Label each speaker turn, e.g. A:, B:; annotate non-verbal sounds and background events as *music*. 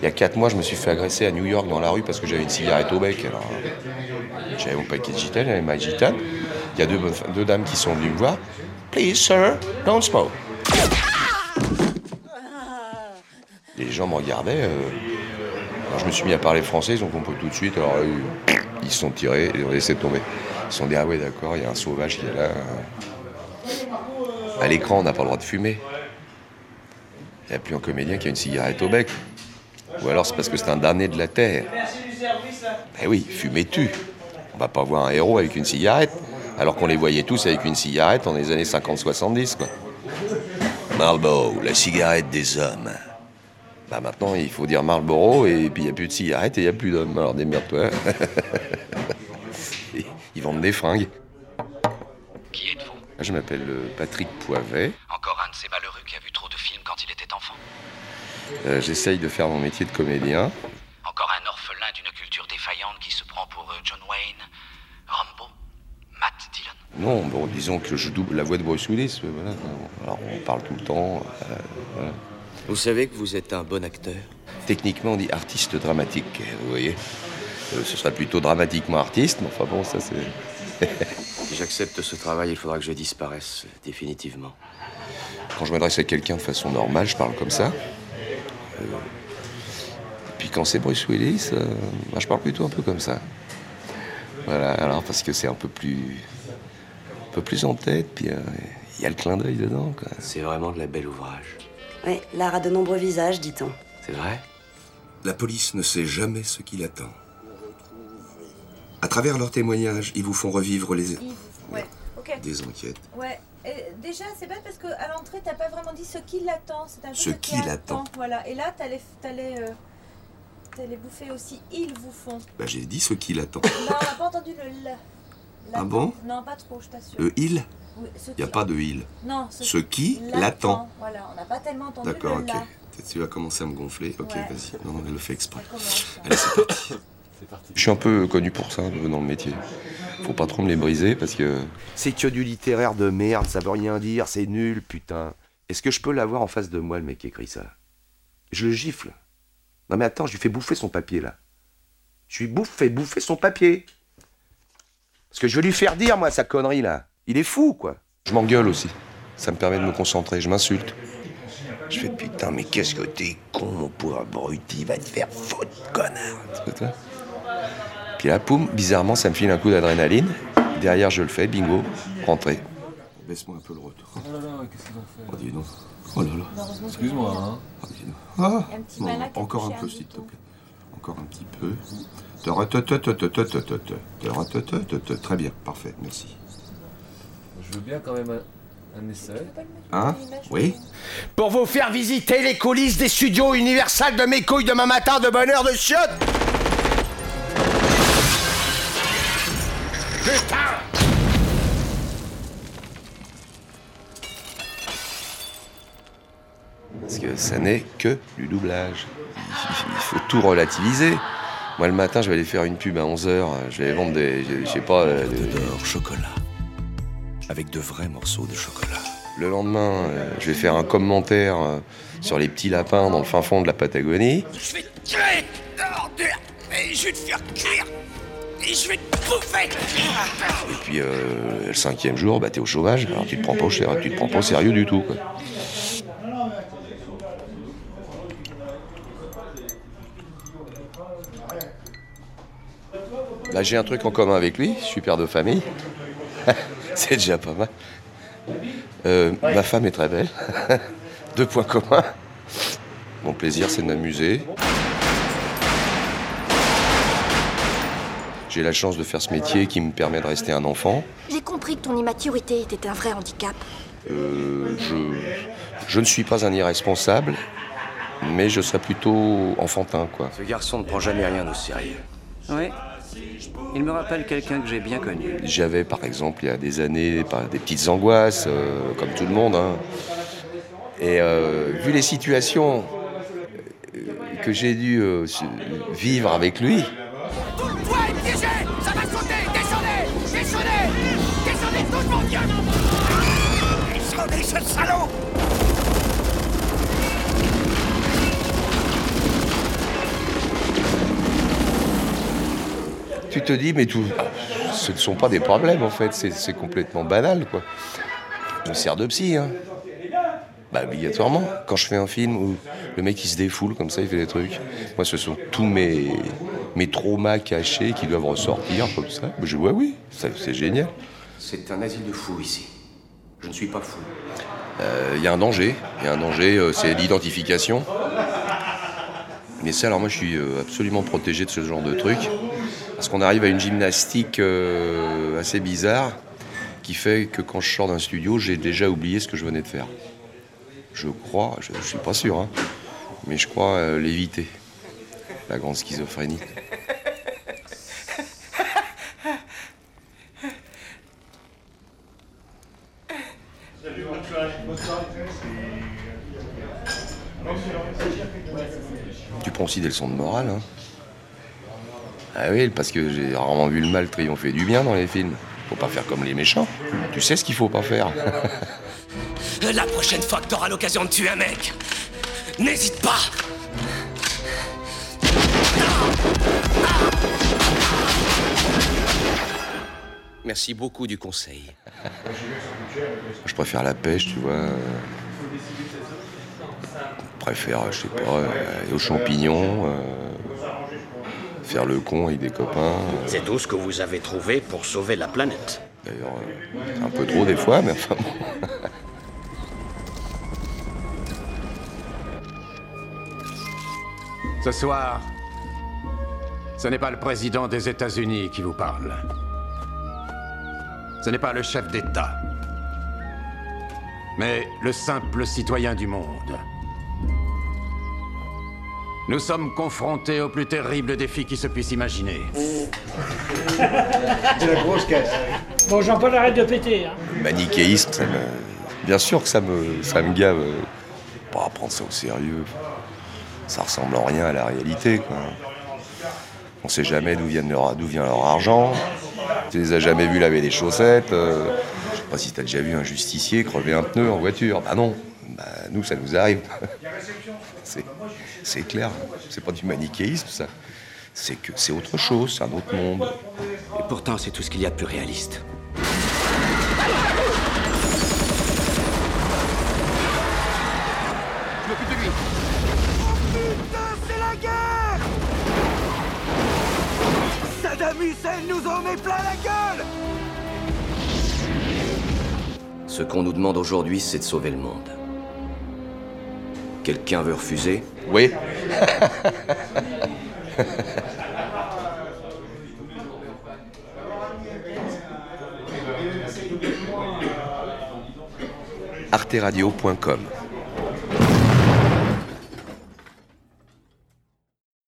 A: Il y a 4 mois, je me suis fait agresser à New York dans la rue parce que j'avais une cigarette au bec. Alors, j'avais mon paquet de j'avais ma gitane. Il y a deux, deux dames qui sont venues me voir. Please, sir, don't smoke. Les gens me regardaient. euh, alors, je me suis mis à parler français, ils ont compris tout de suite. Alors, euh, ils se sont tirés et ils ont laissé tomber. Ils se sont dit, ah ouais, d'accord, il y a un sauvage qui est là. À l'écran, on n'a pas le droit de fumer. Il n'y a plus un comédien qui a une cigarette au bec. Ou alors c'est parce que c'est un damné de la terre. Eh oui, fumer tue. On va pas voir un héros avec une cigarette, alors qu'on les voyait tous avec une cigarette dans les années 50-70, quoi. Marlboro, la cigarette des hommes. Bah maintenant, il faut dire Marlboro, et puis il n'y a plus de cigarettes et il n'y a plus d'hommes. Alors démerde-toi. *laughs* Ils vendent des fringues. Je m'appelle euh, Patrick Poivet.
B: Encore un de ces malheureux qui a vu trop de films quand il était enfant.
A: Euh, J'essaye de faire mon métier de comédien.
B: Encore un orphelin d'une culture défaillante qui se prend pour euh, John Wayne, Rambo, Matt Dillon.
A: Non, bon, disons que je double la voix de Bruce Willis. Voilà. Alors on parle tout le temps. euh, voilà.
C: Vous savez que vous êtes un bon acteur?
A: Techniquement, on dit artiste dramatique, vous voyez. Euh, ce serait plutôt dramatiquement artiste, mais enfin bon, ça c'est. *laughs*
C: Si j'accepte ce travail, il faudra que je disparaisse, définitivement.
A: Quand je m'adresse à quelqu'un de façon normale, je parle comme ça. Euh, Et puis quand c'est Bruce Willis, euh, bah, je parle plutôt un peu comme ça. Voilà, alors parce que c'est un peu plus. un peu plus en tête, puis euh, il y a le clin d'œil dedans, quoi.
C: C'est vraiment de la belle ouvrage.
D: Oui, l'art a de nombreux visages, dit-on.
C: C'est vrai?
E: La police ne sait jamais ce qui l'attend. À travers leurs témoignages, ils vous font revivre les...
F: Ouais,
E: des enquêtes.
F: Ouais. Et déjà, c'est bête parce qu'à l'entrée, t'as pas vraiment dit ce qui l'attend. C'est un peu
E: Ce qui l'attend.
F: Voilà. Et là, t'allais, t'allais, euh, t'allais bouffer aussi. Ils vous font.
E: Bah, j'ai dit ce qui l'attend.
F: Non, on n'a pas entendu le l.
E: Ah bon
F: Non, pas trop, je t'assure.
E: Le il
F: Oui,
E: Il n'y a pas de il.
F: Non,
E: Ce qui l'attend.
F: Voilà, on n'a pas tellement entendu
E: D'accord, ok. Tu vas commencer à me gonfler. Ok,
F: Ouais.
E: vas-y. Non, non, elle le fait exprès. Allez, c'est parti. *laughs*
A: Je suis un peu connu pour ça dans le métier. Faut pas trop me les briser parce que.
C: C'est que du littéraire de merde, ça veut rien dire, c'est nul, putain. Est-ce que je peux l'avoir en face de moi, le mec qui écrit ça? Je le gifle. Non mais attends, je lui fais bouffer son papier, là. Je lui bouffe, fais bouffer son papier. Parce que je veux lui faire dire, moi, sa connerie, là. Il est fou, quoi.
A: Je m'engueule aussi. Ça me permet de me concentrer. Je m'insulte. Je fais putain, mais qu'est-ce que t'es con, mon pauvre abruti, va te faire foutre, connard. Puis là, poum, bizarrement, ça me file un coup d'adrénaline. Derrière, je le fais, bingo, rentré.
E: Baisse-moi un peu le retour.
G: Oh là là, qu'est-ce qu'ils ont fait
E: Oh, dis donc. Oh là là.
G: Excuse-moi, hein.
E: Oh, dis donc. Ah,
F: Un petit
E: non,
F: malin qui a
E: encore un peu, s'il te plaît. Encore un petit peu. Très bien, parfait, merci.
G: Je veux bien quand même un, un essai.
E: Hein Oui
C: Pour vous faire visiter les coulisses des studios Universal de mes couilles demain matin de bonheur de chiottes Putain
A: Parce que ça n'est que du doublage. Il faut tout relativiser. Moi, le matin, je vais aller faire une pub à 11h. Je vais aller vendre des. Je je sais pas. euh, des-
E: D'or chocolat. Avec de vrais morceaux de chocolat.
A: Le lendemain, euh, je vais faire un commentaire euh, sur les petits lapins dans le fin fond de la Patagonie.
B: Je vais te tuer, je vais te faire cuire, et
A: puis euh, le cinquième jour, bah, t'es au chômage. Alors tu te prends pas au tu te prends pas au sérieux du tout. Là, j'ai un truc en commun avec lui. Je suis père de famille. *laughs* C'est déjà pas mal. Euh, ma femme est très belle. *laughs* Deux points communs. Mon plaisir, c'est de m'amuser. J'ai la chance de faire ce métier qui me permet de rester un enfant.
H: J'ai compris que ton immaturité était un vrai handicap.
A: Euh, je, je ne suis pas un irresponsable, mais je serais plutôt enfantin, quoi.
C: Ce garçon ne prend jamais rien au sérieux.
I: Oui. Il me rappelle quelqu'un que j'ai bien connu.
A: J'avais, par exemple, il y a des années, des petites angoisses, euh, comme tout le monde. hein. Et euh, vu les situations que j'ai dû euh, vivre avec lui,
J: ce salaud
A: Tu te dis, mais tout, ce ne sont pas des problèmes en fait, c'est complètement banal quoi. Je me sers de psy, hein. Bah obligatoirement. Quand je fais un film où le mec il se défoule comme ça, il fait des trucs. Moi, ce sont tous mes, mes traumas cachés qui doivent ressortir comme ça. Je vois oui, ça- c'est génial.
C: C'est un asile de fous ici. Je ne suis pas fou.
A: Euh, Il y a un danger, il y a un danger, euh, c'est l'identification. Mais ça, alors moi, je suis euh, absolument protégé de ce genre de truc. Parce qu'on arrive à une gymnastique assez bizarre qui fait que quand je sors d'un studio, j'ai déjà oublié ce que je venais de faire. Je crois, je ne suis pas sûr, hein, mais je crois l'éviter. La grande schizophrénie. Tu prends aussi des leçons de morale. Hein. Ah oui, parce que j'ai rarement vu le mal triompher du bien dans les films. Faut pas faire comme les méchants. Tu sais ce qu'il faut pas faire. *laughs*
J: La prochaine fois que t'auras l'occasion de tuer un mec, n'hésite pas
C: Merci beaucoup du conseil.
A: Je préfère la pêche, tu vois. Je préfère, je sais pas, euh, aller aux champignons, euh, faire le con avec des copains.
K: C'est tout ce que vous avez trouvé pour sauver la planète.
A: D'ailleurs, euh, un peu trop des fois, mais enfin bon.
L: Ce soir, ce n'est pas le président des États-Unis qui vous parle. Ce n'est pas le chef d'État. Mais le simple citoyen du monde. Nous sommes confrontés au plus terrible défi qui se puisse imaginer.
M: C'est la grosse caisse. Bon, Jean-Paul, arrête de péter. Hein.
A: Manichéisme, ça me- bien sûr que ça me, ça me gave. Pas prendre ça au sérieux. Ça ressemble en rien à la réalité. Quoi. On sait jamais d'où vient leur, d'où vient leur argent. Tu les as jamais vus laver les chaussettes. euh, pas si t'as déjà vu un justicier crever un pneu en voiture. Bah non. Bah, nous, ça nous arrive. *laughs* c'est, c'est clair. C'est pas du manichéisme, ça. C'est que c'est autre chose, c'est un autre monde.
K: Et pourtant, c'est tout ce qu'il y a de plus réaliste.
J: Hussein nous en met plein la gueule
C: Ce qu'on nous demande aujourd'hui, c'est de sauver le monde. Quelqu'un veut refuser?
A: Oui. *laughs* arteradio.com